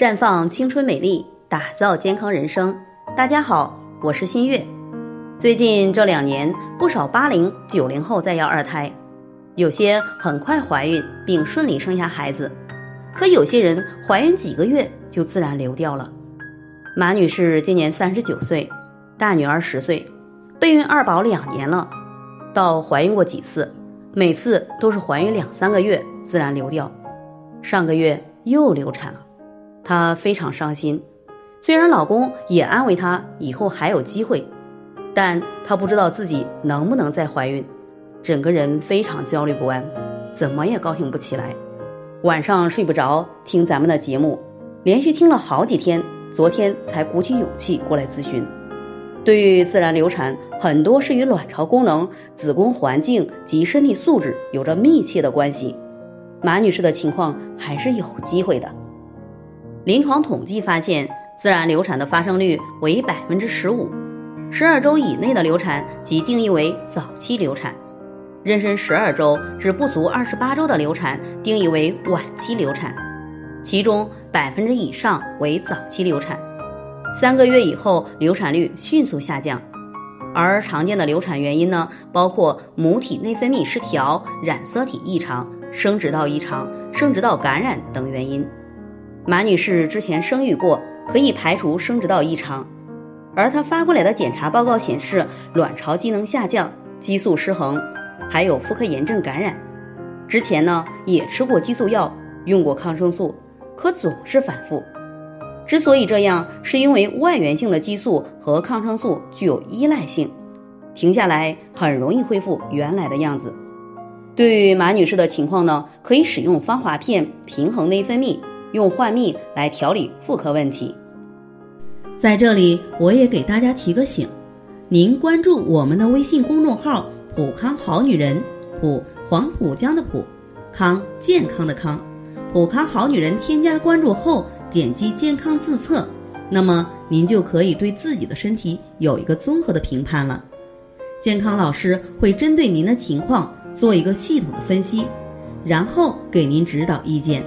绽放青春美丽，打造健康人生。大家好，我是新月。最近这两年，不少八零、九零后在要二胎，有些很快怀孕并顺利生下孩子，可有些人怀孕几个月就自然流掉了。马女士今年三十九岁，大女儿十岁，备孕二宝两年了，到怀孕过几次，每次都是怀孕两三个月自然流掉。上个月又流产了，她非常伤心。虽然老公也安慰她以后还有机会，但她不知道自己能不能再怀孕，整个人非常焦虑不安，怎么也高兴不起来。晚上睡不着，听咱们的节目，连续听了好几天，昨天才鼓起勇气过来咨询。对于自然流产，很多是与卵巢功能、子宫环境及身体素质有着密切的关系。马女士的情况还是有机会的。临床统计发现，自然流产的发生率为百分之十五，十二周以内的流产即定义为早期流产，妊娠十二周至不足二十八周的流产定义为晚期流产，其中百分之以上为早期流产，三个月以后流产率迅速下降。而常见的流产原因呢，包括母体内分泌失调、染色体异常。生殖道异常、生殖道感染等原因，马女士之前生育过，可以排除生殖道异常。而她发过来的检查报告显示，卵巢机能下降、激素失衡，还有妇科炎症感染。之前呢也吃过激素药，用过抗生素，可总是反复。之所以这样，是因为外源性的激素和抗生素具有依赖性，停下来很容易恢复原来的样子。对于马女士的情况呢，可以使用芳华片平衡内分泌，用换蜜来调理妇科问题。在这里，我也给大家提个醒：您关注我们的微信公众号“普康好女人”，普黄浦江的浦，康健康的康，普康好女人。添加关注后，点击健康自测，那么您就可以对自己的身体有一个综合的评判了。健康老师会针对您的情况。做一个系统的分析，然后给您指导意见。